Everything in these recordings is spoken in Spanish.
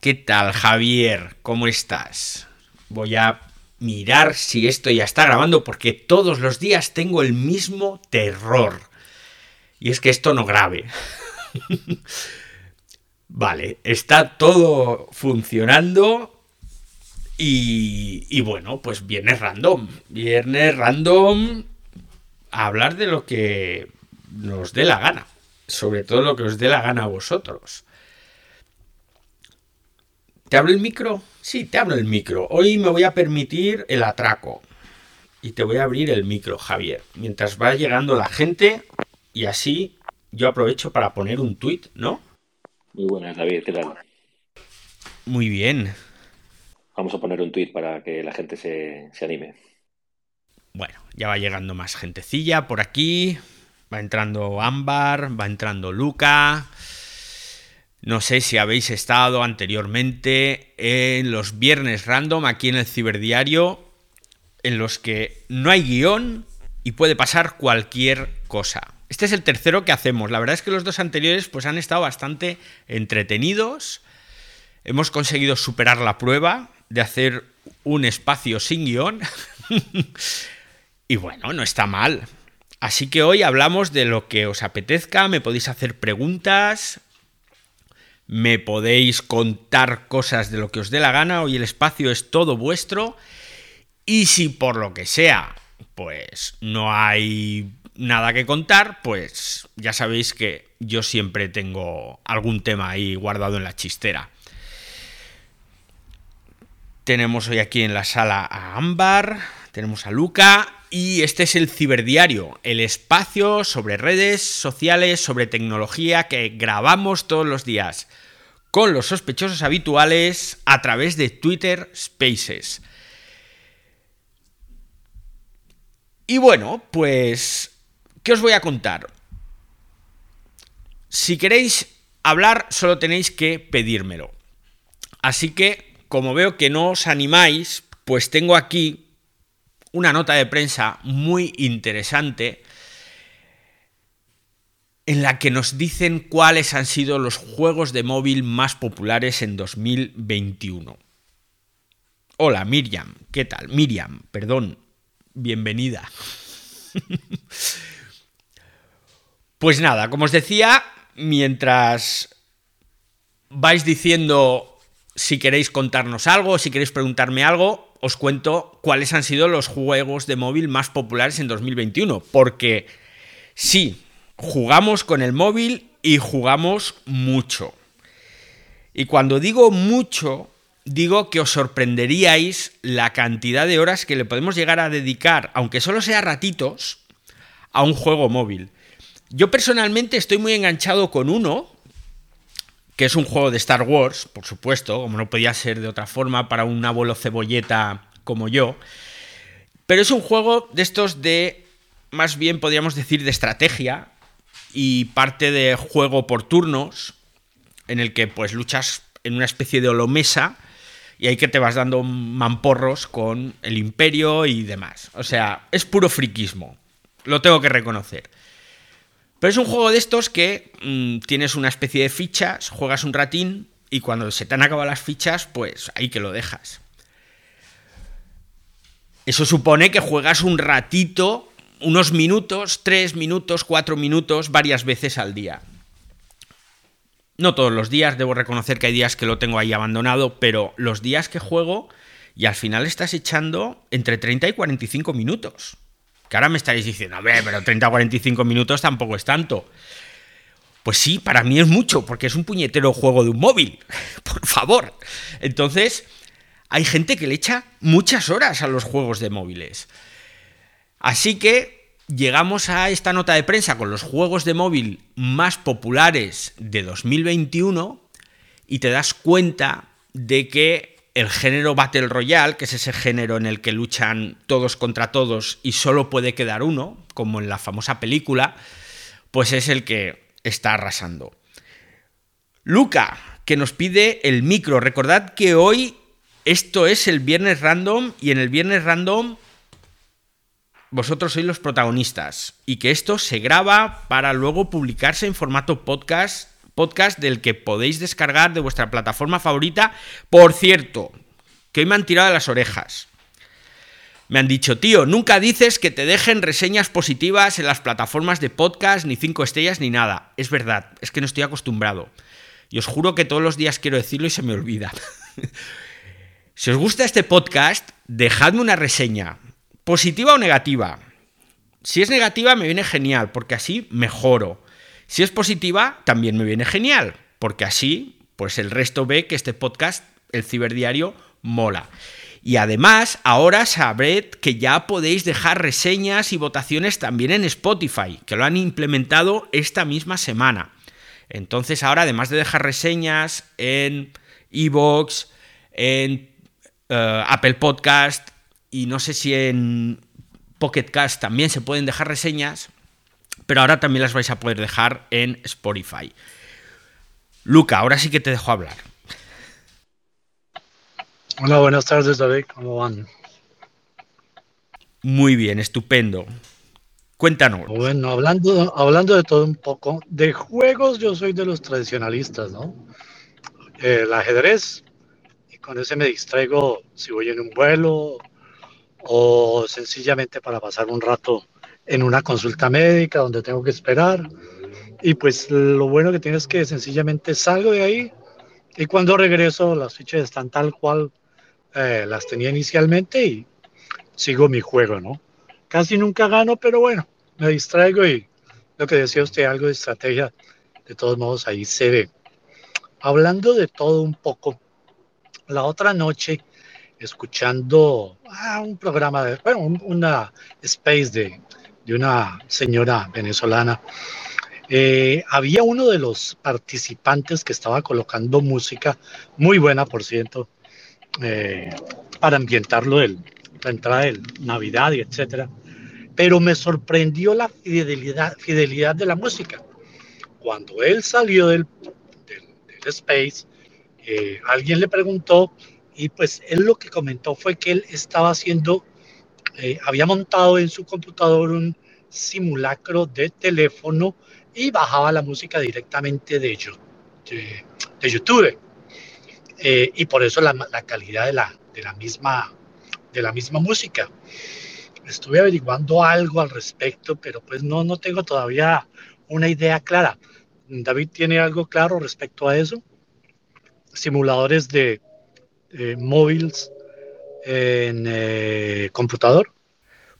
¿Qué tal, Javier? ¿Cómo estás? Voy a mirar si esto ya está grabando porque todos los días tengo el mismo terror. Y es que esto no grabe. vale, está todo funcionando. Y, bueno, pues viernes random. Viernes random. A hablar de lo que nos dé la gana. Sobre todo lo que os dé la gana a vosotros. ¿Te hablo el micro? Sí, te hablo el micro. Hoy me voy a permitir el atraco. Y te voy a abrir el micro, Javier. Mientras va llegando la gente y así yo aprovecho para poner un tuit, ¿no? Muy buenas, David, ¿qué tal? Muy bien. Vamos a poner un tuit para que la gente se, se anime. Bueno, ya va llegando más gentecilla por aquí. Va entrando Ámbar, va entrando Luca. No sé si habéis estado anteriormente en los viernes random aquí en el ciberdiario, en los que no hay guion y puede pasar cualquier cosa. Este es el tercero que hacemos. La verdad es que los dos anteriores pues han estado bastante entretenidos. Hemos conseguido superar la prueba de hacer un espacio sin guion. y bueno, no está mal. Así que hoy hablamos de lo que os apetezca, me podéis hacer preguntas, me podéis contar cosas de lo que os dé la gana, hoy el espacio es todo vuestro. Y si por lo que sea, pues no hay nada que contar, pues ya sabéis que yo siempre tengo algún tema ahí guardado en la chistera. Tenemos hoy aquí en la sala a Ámbar, tenemos a Luca y este es el ciberdiario, el espacio sobre redes sociales, sobre tecnología que grabamos todos los días con los sospechosos habituales a través de Twitter Spaces. Y bueno, pues, ¿qué os voy a contar? Si queréis hablar, solo tenéis que pedírmelo. Así que, como veo que no os animáis, pues tengo aquí una nota de prensa muy interesante en la que nos dicen cuáles han sido los juegos de móvil más populares en 2021. Hola Miriam, ¿qué tal? Miriam, perdón, bienvenida. pues nada, como os decía, mientras vais diciendo si queréis contarnos algo, si queréis preguntarme algo, os cuento cuáles han sido los juegos de móvil más populares en 2021. Porque sí, jugamos con el móvil y jugamos mucho. Y cuando digo mucho, digo que os sorprenderíais la cantidad de horas que le podemos llegar a dedicar, aunque solo sea ratitos, a un juego móvil. Yo personalmente estoy muy enganchado con uno, que es un juego de Star Wars, por supuesto, como no podía ser de otra forma para un abuelo cebolleta como yo. Pero es un juego de estos de, más bien podríamos decir, de estrategia, y parte de juego por turnos, en el que pues luchas en una especie de holomesa y ahí que te vas dando mamporros con el imperio y demás. O sea, es puro friquismo, lo tengo que reconocer. Pero es un juego de estos que mm, tienes una especie de fichas, juegas un ratín y cuando se te han acabado las fichas, pues ahí que lo dejas. Eso supone que juegas un ratito unos minutos, tres minutos, cuatro minutos, varias veces al día. No todos los días, debo reconocer que hay días que lo tengo ahí abandonado, pero los días que juego y al final estás echando entre 30 y 45 minutos. Que ahora me estaréis diciendo, a ver, pero 30 o 45 minutos tampoco es tanto. Pues sí, para mí es mucho, porque es un puñetero juego de un móvil. Por favor. Entonces, hay gente que le echa muchas horas a los juegos de móviles. Así que llegamos a esta nota de prensa con los juegos de móvil más populares de 2021 y te das cuenta de que el género Battle Royale, que es ese género en el que luchan todos contra todos y solo puede quedar uno, como en la famosa película, pues es el que está arrasando. Luca, que nos pide el micro. Recordad que hoy esto es el viernes random y en el viernes random vosotros sois los protagonistas y que esto se graba para luego publicarse en formato podcast podcast del que podéis descargar de vuestra plataforma favorita. Por cierto, que hoy me han tirado las orejas. Me han dicho, tío, nunca dices que te dejen reseñas positivas en las plataformas de podcast, ni cinco estrellas, ni nada. Es verdad, es que no estoy acostumbrado. Y os juro que todos los días quiero decirlo y se me olvida. si os gusta este podcast, dejadme una reseña, positiva o negativa. Si es negativa, me viene genial, porque así mejoro. Si es positiva, también me viene genial, porque así, pues el resto ve que este podcast, el ciberdiario, mola. Y además, ahora sabred que ya podéis dejar reseñas y votaciones también en Spotify, que lo han implementado esta misma semana. Entonces, ahora, además de dejar reseñas en Evox, en eh, Apple Podcast y no sé si en Pocket Cast también se pueden dejar reseñas, pero ahora también las vais a poder dejar en Spotify. Luca, ahora sí que te dejo hablar. Hola, buenas tardes, David. ¿Cómo van? Muy bien, estupendo. Cuéntanos. Bueno, hablando, hablando de todo un poco, de juegos yo soy de los tradicionalistas, ¿no? El ajedrez, y con ese me distraigo si voy en un vuelo o sencillamente para pasar un rato en una consulta médica donde tengo que esperar. Y pues lo bueno que tiene es que sencillamente salgo de ahí y cuando regreso las fichas están tal cual eh, las tenía inicialmente y sigo mi juego, ¿no? Casi nunca gano, pero bueno, me distraigo y lo que decía usted, algo de estrategia, de todos modos ahí se ve. Hablando de todo un poco, la otra noche, escuchando ah, un programa, de, bueno, una space de, de una señora venezolana, eh, había uno de los participantes que estaba colocando música, muy buena por cierto, eh, para ambientarlo el, la entrada de Navidad y etcétera. Pero me sorprendió la fidelidad, fidelidad de la música. Cuando él salió del, del, space, eh, alguien le preguntó y pues él lo que comentó fue que él estaba haciendo, eh, había montado en su computador un simulacro de teléfono y bajaba la música directamente de, de, de YouTube. Eh, y por eso la, la calidad de la, de la misma de la misma música. Estuve averiguando algo al respecto, pero pues no, no tengo todavía una idea clara. David tiene algo claro respecto a eso. Simuladores de eh, móviles en eh, computador.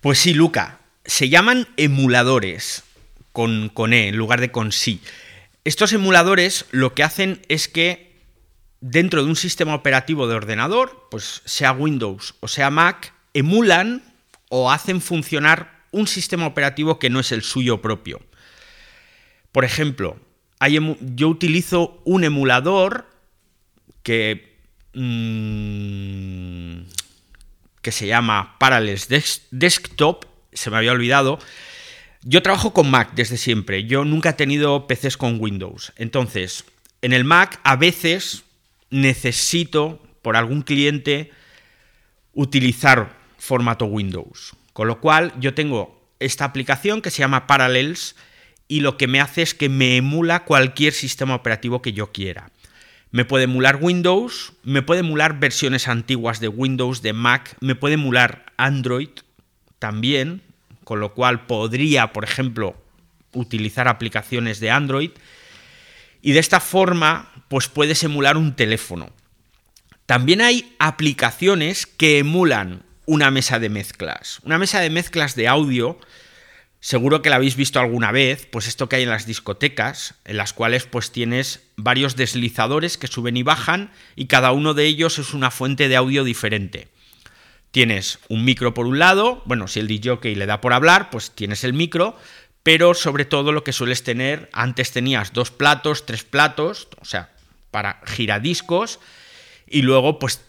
Pues sí, Luca. Se llaman emuladores con, con E en lugar de con sí. Estos emuladores lo que hacen es que dentro de un sistema operativo de ordenador, pues sea Windows o sea Mac, emulan o hacen funcionar un sistema operativo que no es el suyo propio. Por ejemplo, yo utilizo un emulador que, mmm, que se llama Parallels Desktop, se me había olvidado. Yo trabajo con Mac desde siempre, yo nunca he tenido PCs con Windows. Entonces, en el Mac a veces necesito, por algún cliente, utilizar formato Windows. Con lo cual yo tengo esta aplicación que se llama Parallels y lo que me hace es que me emula cualquier sistema operativo que yo quiera. Me puede emular Windows, me puede emular versiones antiguas de Windows, de Mac, me puede emular Android también, con lo cual podría, por ejemplo, utilizar aplicaciones de Android. Y de esta forma pues puedes emular un teléfono. También hay aplicaciones que emulan una mesa de mezclas. Una mesa de mezclas de audio, seguro que la habéis visto alguna vez, pues esto que hay en las discotecas, en las cuales pues tienes varios deslizadores que suben y bajan y cada uno de ellos es una fuente de audio diferente. Tienes un micro por un lado, bueno, si el DJ le da por hablar, pues tienes el micro, pero sobre todo lo que sueles tener, antes tenías dos platos, tres platos, o sea, para giradiscos y luego pues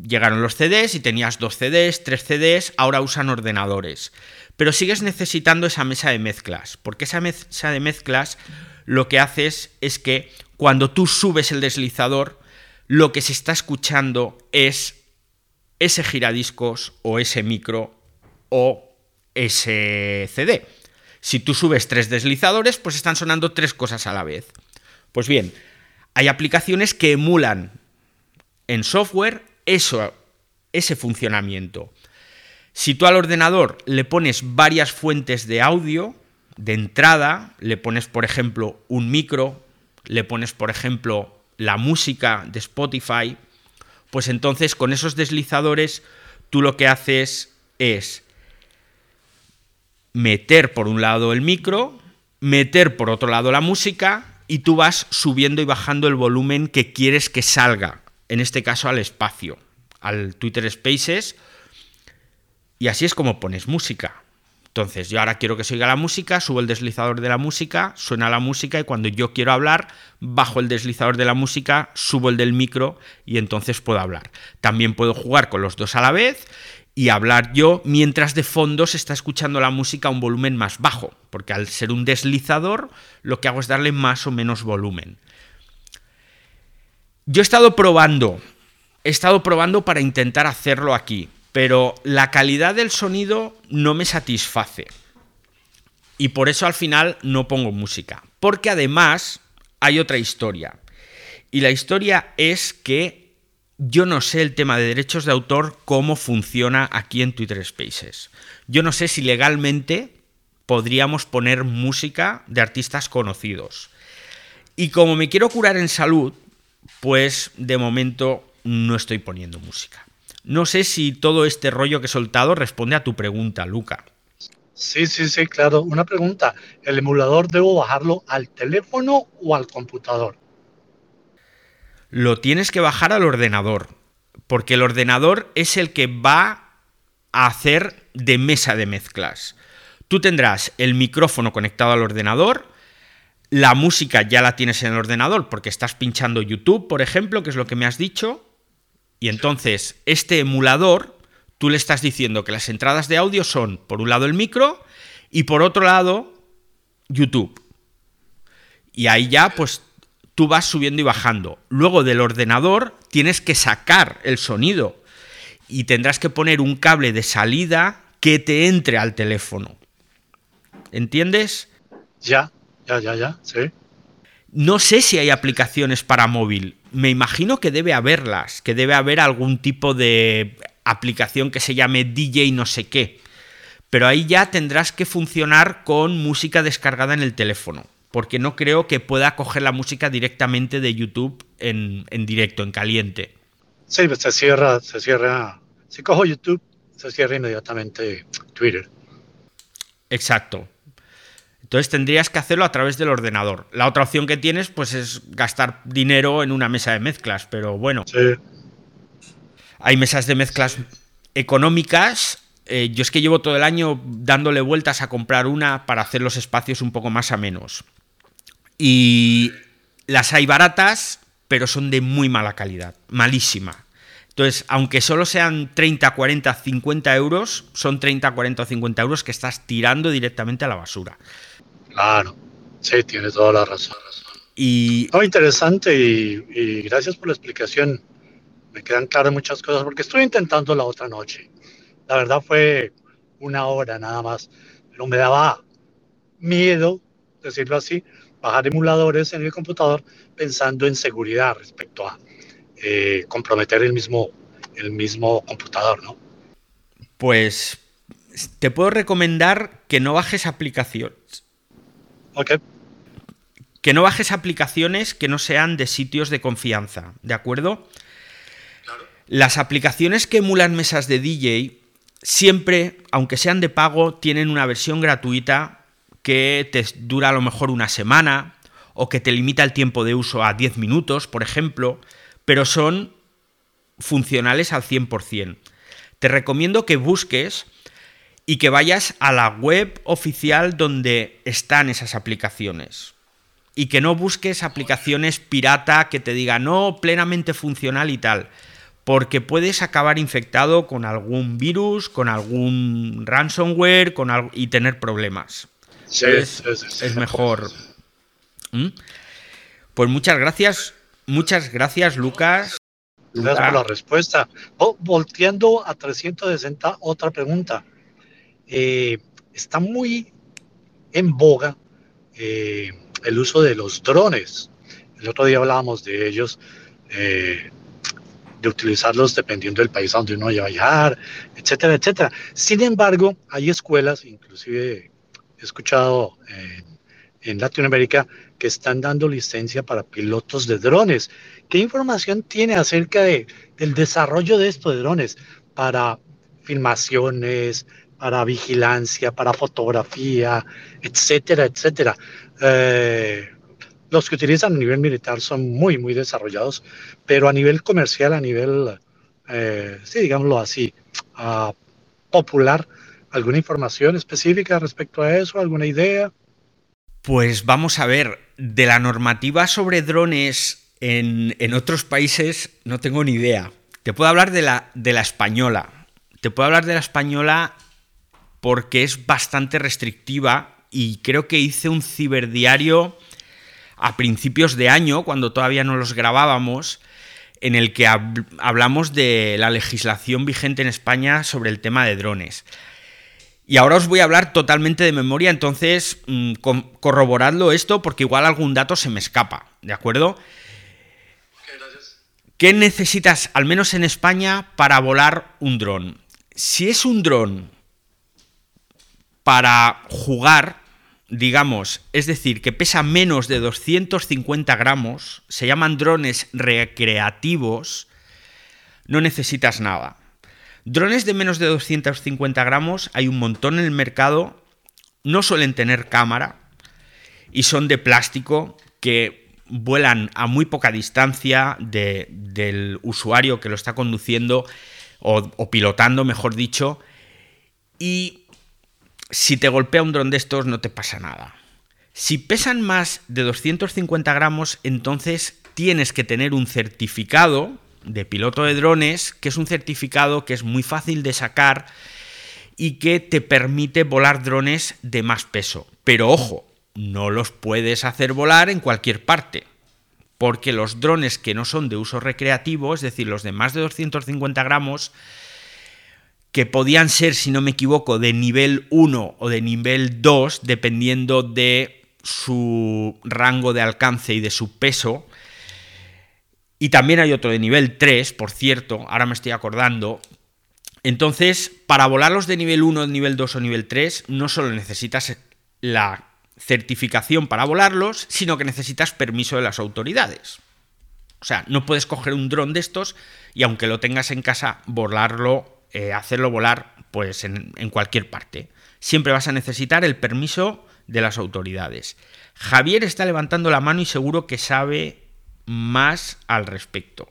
llegaron los CDs y tenías dos CDs, tres CDs, ahora usan ordenadores. Pero sigues necesitando esa mesa de mezclas, porque esa mesa de mezclas lo que haces es que cuando tú subes el deslizador, lo que se está escuchando es ese giradiscos o ese micro o ese CD. Si tú subes tres deslizadores, pues están sonando tres cosas a la vez. Pues bien, hay aplicaciones que emulan en software eso, ese funcionamiento. Si tú al ordenador le pones varias fuentes de audio, de entrada, le pones, por ejemplo, un micro, le pones, por ejemplo, la música de Spotify, pues entonces con esos deslizadores tú lo que haces es meter por un lado el micro, meter por otro lado la música y tú vas subiendo y bajando el volumen que quieres que salga, en este caso al espacio, al Twitter Spaces, y así es como pones música. Entonces, yo ahora quiero que se oiga la música, subo el deslizador de la música, suena la música y cuando yo quiero hablar, bajo el deslizador de la música, subo el del micro y entonces puedo hablar. También puedo jugar con los dos a la vez y hablar yo mientras de fondo se está escuchando la música a un volumen más bajo, porque al ser un deslizador lo que hago es darle más o menos volumen. Yo he estado probando, he estado probando para intentar hacerlo aquí pero la calidad del sonido no me satisface. Y por eso al final no pongo música. Porque además hay otra historia. Y la historia es que yo no sé el tema de derechos de autor cómo funciona aquí en Twitter Spaces. Yo no sé si legalmente podríamos poner música de artistas conocidos. Y como me quiero curar en salud, pues de momento no estoy poniendo música. No sé si todo este rollo que he soltado responde a tu pregunta, Luca. Sí, sí, sí, claro. Una pregunta. ¿El emulador debo bajarlo al teléfono o al computador? Lo tienes que bajar al ordenador, porque el ordenador es el que va a hacer de mesa de mezclas. Tú tendrás el micrófono conectado al ordenador, la música ya la tienes en el ordenador porque estás pinchando YouTube, por ejemplo, que es lo que me has dicho, y entonces, este emulador, tú le estás diciendo que las entradas de audio son, por un lado, el micro y por otro lado, YouTube. Y ahí ya, pues, tú vas subiendo y bajando. Luego del ordenador tienes que sacar el sonido y tendrás que poner un cable de salida que te entre al teléfono. ¿Entiendes? Ya, ya, ya, ya, sí. No sé si hay aplicaciones para móvil. Me imagino que debe haberlas, que debe haber algún tipo de aplicación que se llame DJ no sé qué. Pero ahí ya tendrás que funcionar con música descargada en el teléfono, porque no creo que pueda coger la música directamente de YouTube en, directo, en caliente. Sí, pues se cierra, se cierra. Si cojo YouTube, se cierra inmediatamente Twitter. Exacto. Entonces tendrías que hacerlo a través del ordenador. La otra opción que tienes, pues, es gastar dinero en una mesa de mezclas, pero bueno. Hay mesas de mezclas económicas. Eh, yo es que llevo todo el año dándole vueltas a comprar una para hacer los espacios un poco más a menos. Y las hay baratas, pero son de muy mala calidad, malísima. Entonces, aunque solo sean 30, 40, 50 euros, son 30, 40 o 50 euros que estás tirando directamente a la basura. Claro, sí, tienes toda la razón. Y... Oh, interesante y, gracias por la explicación. Me quedan claras muchas cosas porque estoy intentando la otra noche. La verdad fue una hora nada más, pero me daba miedo, decirlo así, bajar emuladores en el computador pensando en seguridad respecto a eh, comprometer el mismo, el mismo computador, ¿no? Pues te puedo recomendar que no bajes aplicaciones que no bajes aplicaciones que no sean de sitios de confianza, ¿de acuerdo? Las aplicaciones que emulan mesas de DJ siempre, aunque sean de pago, tienen una versión gratuita que te dura a lo mejor una semana o que te limita el tiempo de uso a 10 minutos, por ejemplo, pero son funcionales al 100%. Te recomiendo que busques y que vayas a la web oficial donde están esas aplicaciones. Y que no busques aplicaciones pirata que te digan no, plenamente funcional y tal. Porque puedes acabar infectado con algún virus, con algún ransomware con y tener problemas. es, es, mejor. ¿Mm? Pues muchas gracias. Muchas gracias, Lucas. Gracias por la respuesta. Oh, volteando a 360, otra pregunta. Eh, está muy en boga eh, el uso de los drones. El otro día hablábamos de ellos, eh, de utilizarlos dependiendo del país a donde uno vaya a viajar, etcétera, etcétera. Sin embargo, hay escuelas, inclusive he escuchado en Latinoamérica, que están dando licencia para pilotos de drones. ¿Qué información tiene acerca de, del desarrollo de estos drones para filmaciones, para vigilancia, para fotografía, etcétera, etcétera? Eh, los que utilizan a nivel militar son muy, muy desarrollados, pero a nivel comercial, a nivel, eh, sí, digámoslo así, uh, popular, ¿alguna información específica respecto a eso? ¿Alguna idea? Pues vamos a ver, de la normativa sobre drones en, otros países no tengo ni idea. Te puedo hablar de la, de la española. Te puedo hablar de la española porque es bastante restrictiva y creo que hice un ciberdiario a principios de año, cuando todavía no los grabábamos, en el que hablamos de la legislación vigente en España sobre el tema de drones. Y ahora os voy a hablar totalmente de memoria, entonces mm, corroboradlo esto porque igual algún dato se me escapa, ¿de acuerdo? ¿Qué necesitas, al menos en España, para volar un dron? Si es un dron para jugar, digamos, es decir, que pesa menos de 250 gramos, se llaman drones recreativos, no necesitas nada. Drones de menos de 250 gramos hay un montón en el mercado, no suelen tener cámara y son de plástico que vuelan a muy poca distancia del usuario que lo está conduciendo o, o pilotando, mejor dicho, y si te golpea un dron de estos no te pasa nada. Si pesan más de 250 gramos, entonces tienes que tener un certificado de piloto de drones, que es un certificado que es muy fácil de sacar y que te permite volar drones de más peso. Pero ojo, no los puedes hacer volar en cualquier parte, porque los drones que no son de uso recreativo, es decir, los de más de 250 gramos, que podían ser, si no me equivoco, de nivel 1 o de nivel 2, dependiendo de su rango de alcance y de su peso, y también hay otro de nivel 3, por cierto, ahora me estoy acordando. Entonces, para volarlos de nivel 1, nivel 2 o nivel 3, no solo necesitas la certificación para volarlos, sino que necesitas permiso de las autoridades. O sea, no puedes coger un dron de estos y aunque lo tengas en casa, volarlo, eh, hacerlo volar pues en, cualquier parte. Siempre vas a necesitar el permiso de las autoridades. Javier está levantando la mano y seguro que sabe más al respecto?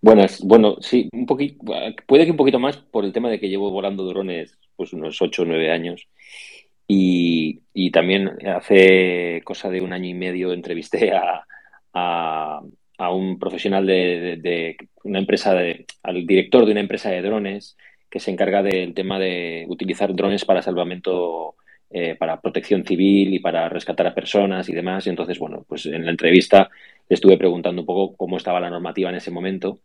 Buenas, bueno, sí, un poquito, puede que un poquito más por el tema de que llevo volando drones pues unos 8 o 9 años. Y, también hace cosa de un año y medio entrevisté a, a, un profesional de, una empresa, de, al director de una empresa de drones que se encarga del tema de utilizar drones para salvamento, eh, para protección civil y para rescatar a personas y demás. Y entonces, bueno, pues en la entrevista le estuve preguntando un poco cómo estaba la normativa en ese momento.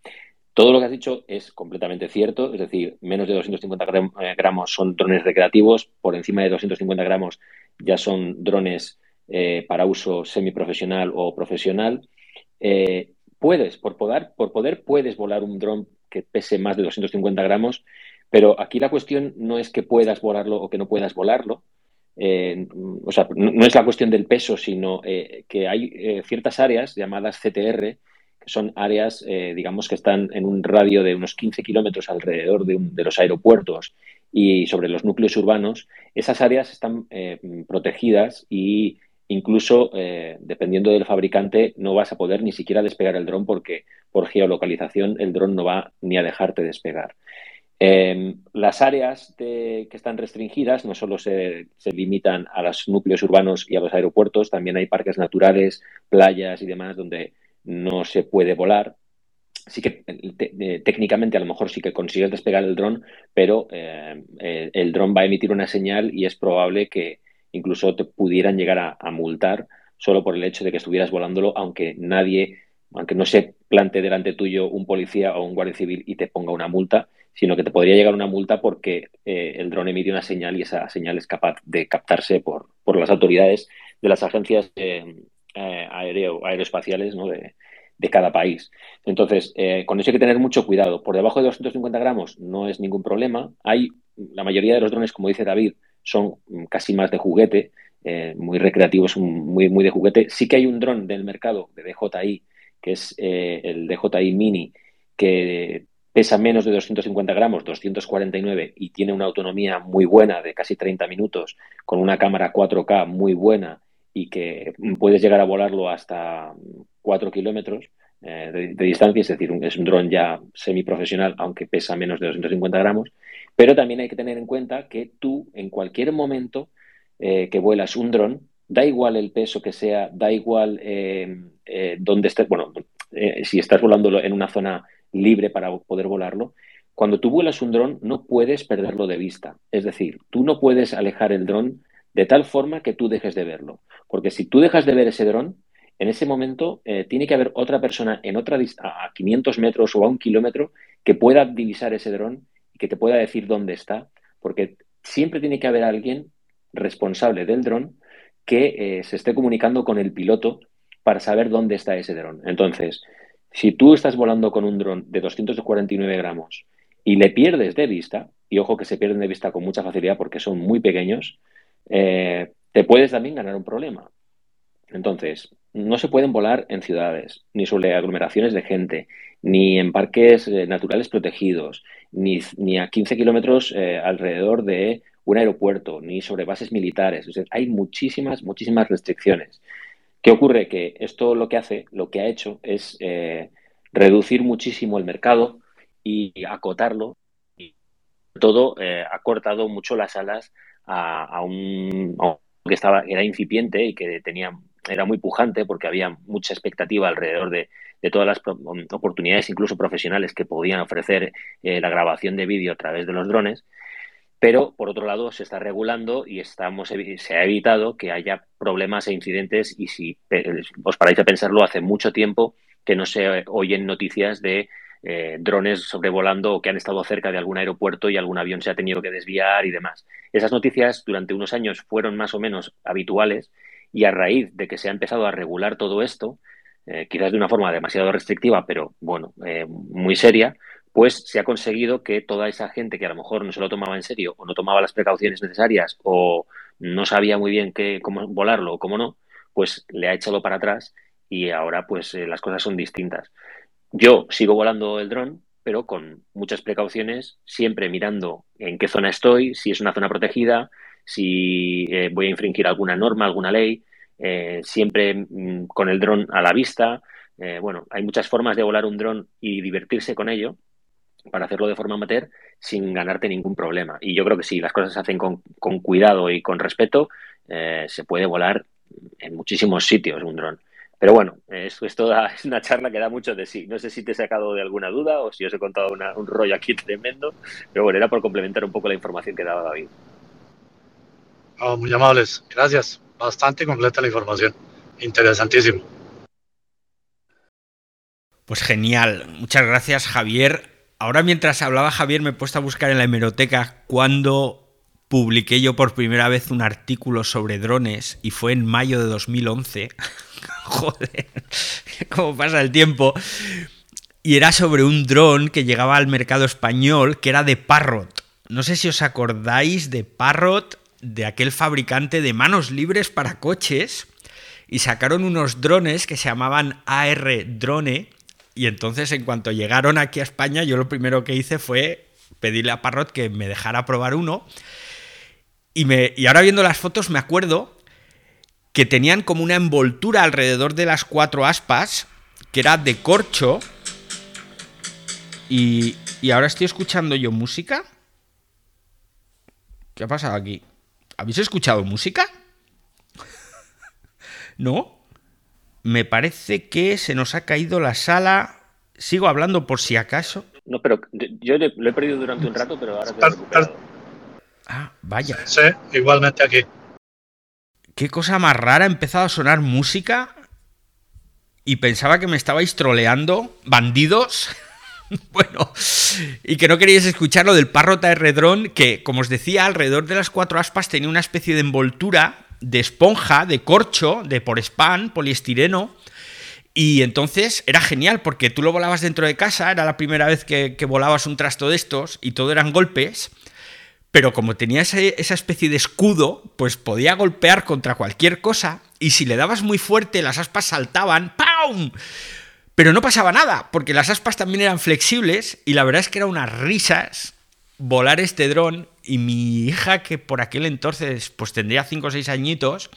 Todo lo que has dicho es completamente cierto, es decir, menos de 250 eh, gramos son drones recreativos, por encima de 250 gramos ya son drones eh, para uso semiprofesional o profesional. Puedes, por poder, por poder, puedes volar un dron que pese más de 250 gramos, pero aquí la cuestión no es que puedas volarlo o que no puedas volarlo, eh, o sea, no, es la cuestión del peso, sino eh, que hay eh, ciertas áreas llamadas CTR, que son áreas, digamos, que están en un radio de unos 15 kilómetros alrededor de, de, los aeropuertos y sobre los núcleos urbanos. Esas áreas están protegidas y incluso, dependiendo del fabricante, no vas a poder ni siquiera despegar el dron porque por geolocalización el dron no va ni a dejarte despegar. Em, las áreas que están restringidas no solo se, limitan a los núcleos urbanos y a los aeropuertos, también hay parques naturales, playas y demás donde no se puede volar. Sí que eh, técnicamente a lo mejor sí que consigues despegar el dron, pero em, eh, el dron va a emitir una señal y es probable que incluso te pudieran llegar a, multar solo por el hecho de que estuvieras volándolo, aunque nadie, aunque no se plante delante tuyo un policía o un guardia civil y te ponga una multa, sino que te podría llegar una multa porque eh, el dron emite una señal y esa señal es capaz de captarse por, las autoridades de las agencias de, eh, aéreo, aeroespaciales ¿no? de, de, cada país. Entonces, eh, con eso hay que tener mucho cuidado. Por debajo de 250 gramos no es ningún problema. Hay, la mayoría de los drones, como dice David, son casi más de juguete, eh, muy recreativos, muy, muy de juguete. Sí que hay un dron del mercado de DJI, que es el DJI Mini, que pesa menos de 250 gramos, 249, y tiene una autonomía muy buena de casi 30 minutos, con una cámara 4K muy buena y que puedes llegar a volarlo hasta 4 kilómetros eh, de, distancia, es decir, es un dron ya semiprofesional, aunque pesa menos de 250 gramos. Pero también hay que tener en cuenta que tú, en cualquier momento eh, que vuelas un dron, da igual el peso que sea, da igual eh, dónde estés, bueno, si estás volando en una zona libre para poder volarlo, cuando tú vuelas un dron no puedes perderlo de vista. Es decir, tú no puedes alejar el dron de tal forma que tú dejes de verlo. Porque si tú dejas de ver ese dron, en ese momento eh, tiene que haber otra persona en otra a 500 metros o a un kilómetro que pueda divisar ese dron y que te pueda decir dónde está. Porque siempre tiene que haber alguien responsable del dron que eh, se esté comunicando con el piloto para saber dónde está ese dron. Entonces, si tú estás volando con un dron de 249 gramos y le pierdes de vista, y ojo que se pierden de vista con mucha facilidad porque son muy pequeños, eh, te puedes también ganar un problema. Entonces, no se pueden volar en ciudades, ni sobre aglomeraciones de gente, ni en parques eh, naturales protegidos, ni, a 15 kilómetros eh, alrededor de un aeropuerto, ni sobre bases militares. hay muchísimas, muchísimas restricciones. ¿Qué ocurre? Que esto lo que hace, lo que ha hecho es reducir muchísimo el mercado y acotarlo. Y todo ha cortado mucho las alas a, un, que estaba, era incipiente y que tenía, era muy pujante porque había mucha expectativa alrededor de, todas las oportunidades, incluso profesionales, que podían ofrecer eh, la grabación de vídeo a través de los drones. Pero, por otro lado, se está regulando y estamos, se ha evitado que haya problemas e incidentes. Y si os paráis a pensarlo, hace mucho tiempo que no se oyen noticias de eh, drones sobrevolando o que han estado cerca de algún aeropuerto y algún avión se ha tenido que desviar y demás. Esas noticias durante unos años fueron más o menos habituales y a raíz de que se ha empezado a regular todo esto, eh, quizás de una forma demasiado restrictiva, pero bueno, eh, muy seria, pues se ha conseguido que toda esa gente que a lo mejor no se lo tomaba en serio o no tomaba las precauciones necesarias o no sabía muy bien qué, cómo volarlo o cómo no, pues le ha echado para atrás y ahora pues las cosas son distintas. Yo sigo volando el dron, pero con muchas precauciones, siempre mirando en qué zona estoy, si es una zona protegida, si eh, voy a infringir alguna norma, alguna ley, eh, siempre mm, con el dron a la vista. Eh, bueno, hay muchas formas de volar un dron y divertirse con ello para hacerlo de forma amateur sin ganarte ningún problema. Y yo creo que si las cosas se hacen con, con cuidado y con respeto, se puede volar en muchísimos sitios un dron. Pero bueno, es, es, toda, es una charla que da mucho de sí. No sé si te he sacado de alguna duda o si os he contado un rollo aquí tremendo, pero bueno, era por complementar un poco la información que daba David. Oh, muy amables, gracias. Bastante completa la información. Interesantísimo. Pues genial, muchas gracias Javier. Ahora mientras hablaba Javier me he puesto a buscar en la hemeroteca cuando publiqué yo por primera vez un artículo sobre drones y fue en mayo de 2011. Joder, cómo pasa el tiempo. Y era sobre un dron que llegaba al mercado español que era de Parrot. No sé si os acordáis de Parrot, de aquel fabricante de manos libres para coches. Y sacaron unos drones que se llamaban AR Drone. Y entonces, en cuanto llegaron aquí a España, yo lo primero que hice fue pedirle a Parrot que me dejara probar uno. Y, me, y ahora viendo las fotos me acuerdo que tenían como una envoltura alrededor de las cuatro aspas, que era de corcho. Y, y ahora estoy escuchando yo música. ¿Qué ha pasado aquí? ¿Habéis escuchado música? ¿No? Me parece que se nos ha caído la sala. Sigo hablando por si acaso. No, pero yo lo he perdido durante un rato, pero ahora... Te ah, vaya. Sí, igualmente aquí qué cosa más rara, ha empezado a sonar música y pensaba que me estabais troleando, bandidos. bueno, y que no queríais escuchar lo del Parrot AR Drone, que, como os decía, alrededor de las cuatro aspas tenía una especie de envoltura de esponja, de corcho, de por spam, poliestireno. Y entonces era genial porque tú lo volabas dentro de casa, era la primera vez que, volabas un trasto de estos y todo eran golpes. Pero como tenía esa especie de escudo, pues podía golpear contra cualquier cosa y si le dabas muy fuerte las aspas saltaban ¡pam! Pero no pasaba nada, porque las aspas también eran flexibles y la verdad es que eran unas risas volar este dron y mi hija, que por aquel entonces pues tendría 5 o 6 añitos,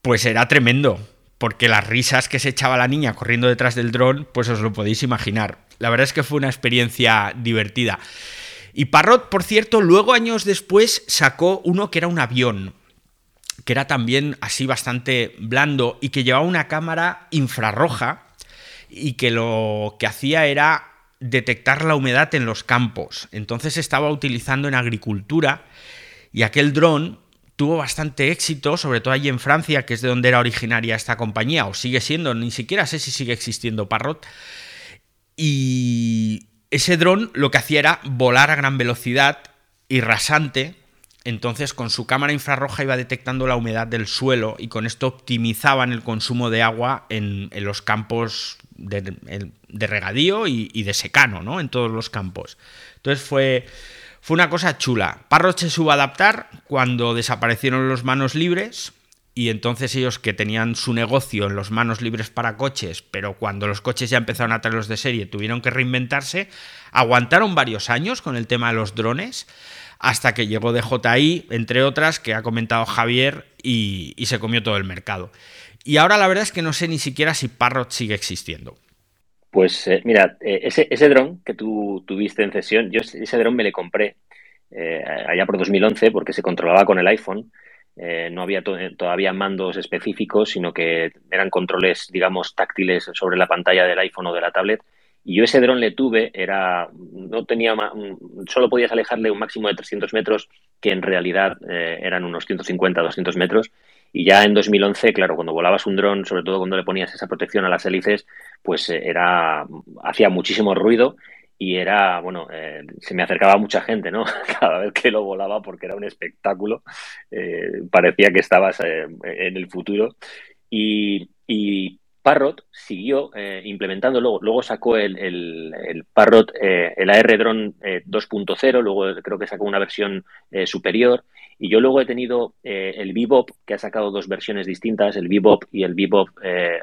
pues era tremendo, porque las risas que se echaba la niña corriendo detrás del dron, pues os lo podéis imaginar. La verdad es que fue una experiencia divertida. Y Parrot, por cierto, luego años después sacó uno que era un avión, que era también así bastante blando y que llevaba una cámara infrarroja y que lo que hacía era detectar la humedad en los campos. Entonces estaba utilizando en agricultura y aquel dron tuvo bastante éxito, sobre todo allí en Francia, que es de donde era originaria esta compañía, o sigue siendo, ni siquiera sé si sigue existiendo Parrot. Y ese dron lo que hacía era volar a gran velocidad y rasante entonces con su cámara infrarroja iba detectando la humedad del suelo y con esto optimizaban el consumo de agua en, los campos de, regadío y, de secano, ¿no? En todos los campos. Entonces fue, fue una cosa chula. Parrot se supo adaptar cuando desaparecieron los manos libres y entonces ellos que tenían su negocio en los manos libres para coches, pero cuando los coches ya empezaron a traerlos de serie tuvieron que reinventarse, aguantaron varios años con el tema de los drones hasta que llegó DJI, entre otras, que ha comentado Javier, y, se comió todo el mercado. Y ahora la verdad es que no sé ni siquiera si Parrot sigue existiendo. Pues eh, mira, eh, ese, ese dron que tú tuviste en cesión, yo ese dron me le compré eh, allá por 2011 porque se controlaba con el iPhone. no había todavía mandos específicos, sino que eran controles, digamos, táctiles sobre la pantalla del iPhone o de la tablet y yo ese dron le tuve, era, no tenía, solo podías alejarle un máximo de 300 metros, que en realidad eran unos 150, 200 metros. Y ya en 2011, claro, cuando volabas un dron, sobre todo cuando le ponías esa protección a las hélices, pues eh, era, hacía muchísimo ruido y era, bueno, eh, se me acercaba mucha gente, ¿no? Cada vez que lo volaba porque era un espectáculo, parecía que estabas en el futuro. Y, Parrot siguió eh, implementando, luego, luego sacó el, el, Parrot, eh, el AR Drone 2.0, eh, luego creo que sacó una versión superior, y yo luego he tenido el Bebop, que ha sacado dos versiones distintas, el Bebop y el Bebop,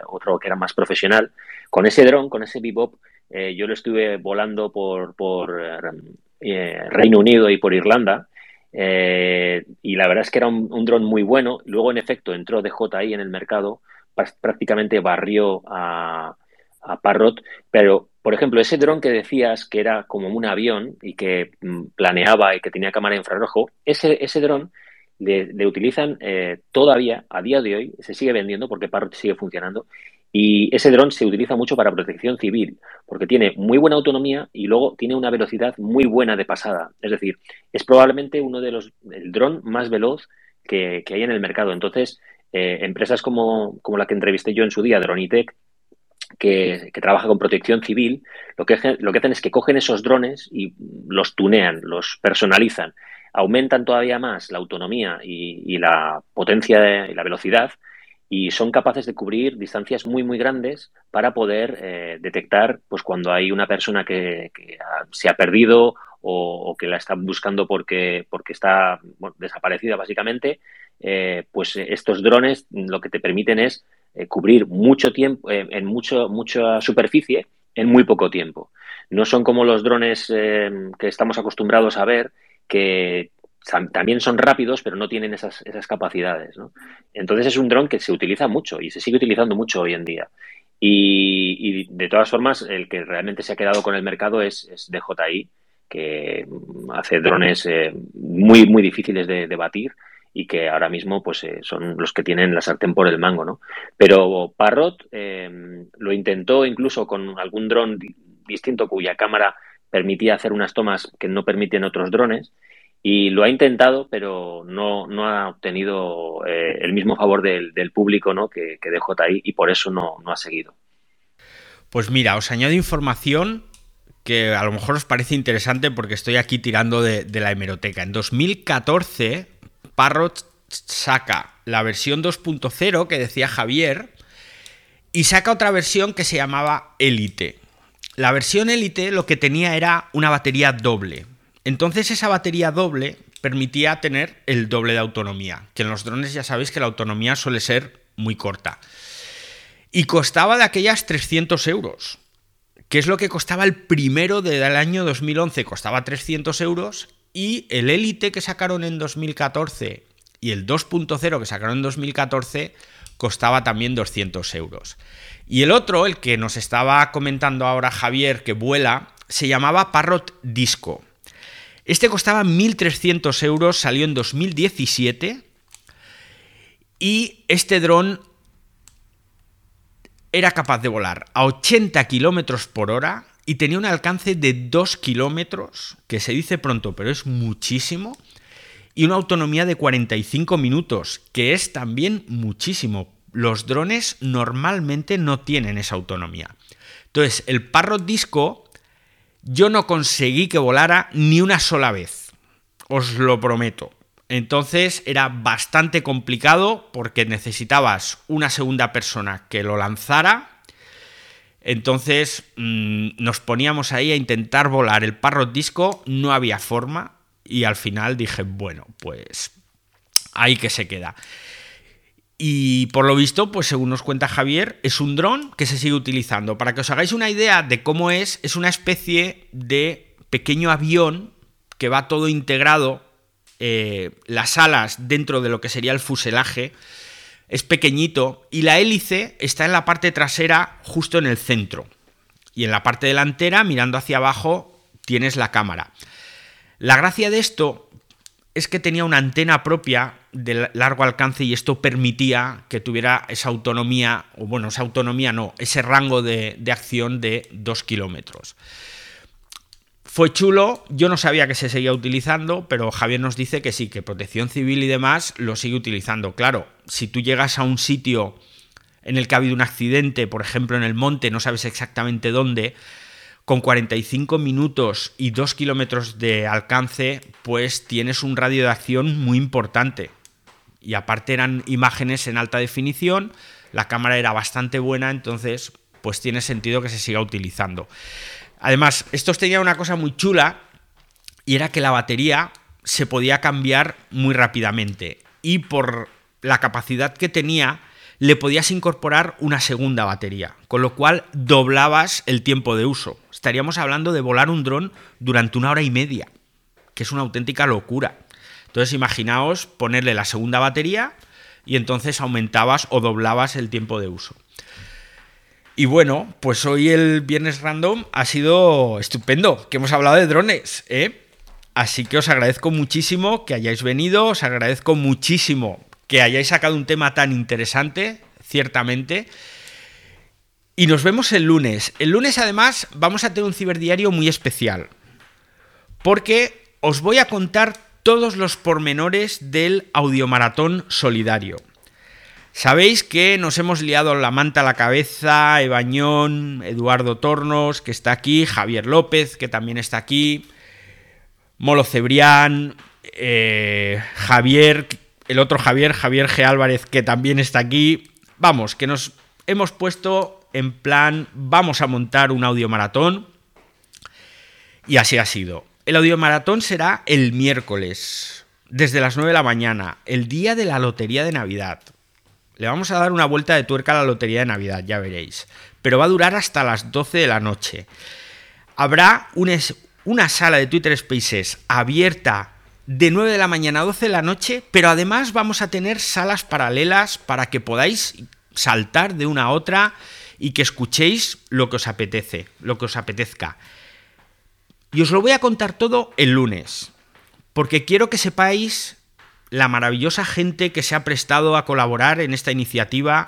otro que era más profesional. Con ese drone, con ese Bebop, yo lo estuve volando por, por Reino Unido y por Irlanda, y la verdad es que era un, un dron muy bueno. Luego, en efecto, entró DJI en el mercado prácticamente barrió a, Parrot, pero por ejemplo, ese dron que decías que era como un avión y que mm, planeaba y que tenía cámara infrarrojo, ese, ese dron le, utilizan eh, todavía, a día de hoy, se sigue vendiendo porque Parrot sigue funcionando. Y ese dron se utiliza mucho para protección civil, porque tiene muy buena autonomía y luego tiene una velocidad muy buena de pasada. Es decir, es probablemente uno de los, el dron más veloz que, que hay en el mercado. Entonces, eh, empresas como, la que entrevisté yo en su día, Dronitech, que, trabaja con protección civil, lo que, lo que hacen es que cogen esos drones y los tunean, los personalizan, aumentan todavía más la autonomía y, la potencia y la velocidad y son capaces de cubrir distancias muy muy grandes para poder eh, detectar pues cuando hay una persona que, se ha perdido o, que la están buscando porque, porque está desaparecida básicamente eh, pues estos drones lo que te permiten es eh, cubrir mucho tiempo, en mucho, mucha superficie en muy poco tiempo. No son como los drones que estamos acostumbrados a ver, que también son rápidos, pero no tienen esas, esas capacidades. Entonces es un dron que se utiliza mucho y se sigue utilizando mucho hoy en día. Y, de todas formas, el que realmente se ha quedado con el mercado es, DJI, que hace drones muy, muy difíciles de, de batir y que ahora mismo pues eh, son los que tienen la sartén por el mango, ¿no? Pero Parrot em, lo intentó incluso con algún dron distinto cuya cámara permitía hacer unas tomas que no permiten otros drones y lo ha intentado, pero no, no ha obtenido eh, el mismo favor del, público ¿no? que, que DJI y por eso no, no ha seguido. Pues mira, os añado información que a lo mejor os parece interesante porque estoy aquí tirando de, de la hemeroteca. En 2014 Parrot saca la versión 2.0 que decía Javier y saca otra versión que se llamaba Elite. La versión Elite lo que tenía era una batería doble. Entonces esa batería doble permitía tener el doble de autonomía, que en los drones ya sabéis que la autonomía suele ser muy corta. Y costaba de aquellas 300 euros, que es lo que costaba el primero del año 2011, costaba 300 euros, y el Elite que sacaron en 2014 y el 2.0 que sacaron en 2014 costaba también 200 euros. Y el otro, el que nos estaba comentando ahora Javier, que vuela, se llamaba Parrot Disco. Este costaba 1.300 euros, salió en 2017 y este dron era capaz de volar a 80 kilómetros por hora y tenía un alcance de 2 kilómetros, que se dice pronto, pero es muchísimo, y una autonomía de 45 minutos, que es también muchísimo. Los drones normalmente no tienen esa autonomía. Entonces, el Parrot Disco yo no conseguí que volara ni una sola vez, os lo prometo. Entonces era bastante complicado porque necesitabas una segunda persona que lo lanzara. Entonces mm, nos poníamos ahí a intentar volar el Parrot Disco, no había forma y al final dije, bueno, pues ahí que se queda. Y por lo visto, pues según nos cuenta Javier, es un dron que se sigue utilizando. Para que os hagáis una idea de cómo es, es una especie de pequeño avión que va todo integrado, eh, las alas dentro de lo que sería el fuselaje, es pequeñito y la hélice está en la parte trasera justo en el centro. Y en la parte delantera, mirando hacia abajo, tienes la cámara. La gracia de esto es que tenía una antena propia de largo alcance y esto permitía que tuviera esa autonomía, o bueno, esa autonomía no, ese rango de, de acción de 2 kilómetros. Fue chulo, yo no sabía que se seguía utilizando, pero Javier nos dice que sí, que protección civil y demás lo sigue utilizando. Claro, si tú llegas a un sitio en el que ha habido un accidente, por ejemplo en el monte, no sabes exactamente dónde, con 45 minutos y 2 kilómetros de alcance, pues tienes un radio de acción muy importante y aparte eran imágenes en alta definición, la cámara era bastante buena, entonces pues tiene sentido que se siga utilizando. Además, estos tenían una cosa muy chula y era que la batería se podía cambiar muy rápidamente y por la capacidad que tenía le podías incorporar una segunda batería, con lo cual doblabas el tiempo de uso. Estaríamos hablando de volar un dron durante una hora y media, que es una auténtica locura. Entonces imaginaos ponerle la segunda batería y entonces aumentabas o doblabas el tiempo de uso. Y bueno, pues hoy el viernes random ha sido estupendo, que hemos hablado de drones, ¿eh? Así que os agradezco muchísimo que hayáis venido, os agradezco muchísimo que hayáis sacado un tema tan interesante, ciertamente. Y nos vemos el lunes. El lunes además vamos a tener un ciberdiario muy especial, porque os voy a contar todos los pormenores del audiomaratón solidario. Sabéis que nos hemos liado la manta a la cabeza, Ebañón, Eduardo Tornos, que está aquí, Javier López, que también está aquí, Molo Cebrián, eh, Javier, el otro Javier, Javier G. Álvarez, que también está aquí. Vamos, que nos hemos puesto en plan, vamos a montar un audiomaratón. Y así ha sido. El audiomaratón será el miércoles, desde las 9 de la mañana, el día de la lotería de Navidad. Le vamos a dar una vuelta de tuerca a la lotería de Navidad, ya veréis. Pero va a durar hasta las 12 de la noche. Habrá una sala de Twitter Spaces abierta de 9 de la mañana a 12 de la noche, pero además vamos a tener salas paralelas para que podáis saltar de una a otra y que escuchéis lo que os apetece, lo que os apetezca. Y os lo voy a contar todo el lunes, porque quiero que sepáis la maravillosa gente que se ha prestado a colaborar en esta iniciativa,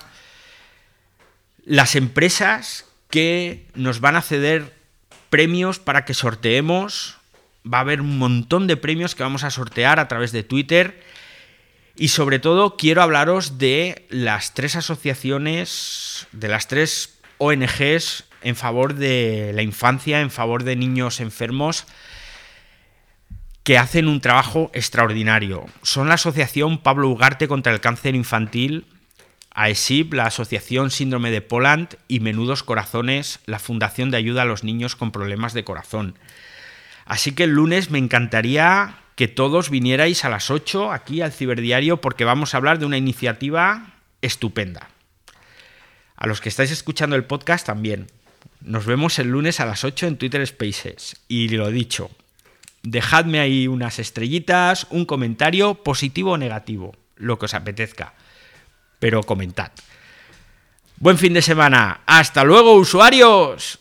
las empresas que nos van a ceder premios para que sorteemos, va a haber un montón de premios que vamos a sortear a través de Twitter y sobre todo quiero hablaros de las tres asociaciones, de las tres ONGs en favor de la infancia, en favor de niños enfermos, que hacen un trabajo extraordinario. Son la Asociación Pablo Ugarte contra el Cáncer Infantil, AESIP, la Asociación Síndrome de Poland y Menudos Corazones, la Fundación de Ayuda a los Niños con Problemas de Corazón. Así que el lunes me encantaría que todos vinierais a las 8 aquí al Ciberdiario porque vamos a hablar de una iniciativa estupenda. A los que estáis escuchando el podcast también. Nos vemos el lunes a las 8 en Twitter Spaces. Y lo dicho, dejadme ahí unas estrellitas, un comentario positivo o negativo, lo que os apetezca. Pero comentad. Buen fin de semana. Hasta luego, usuarios.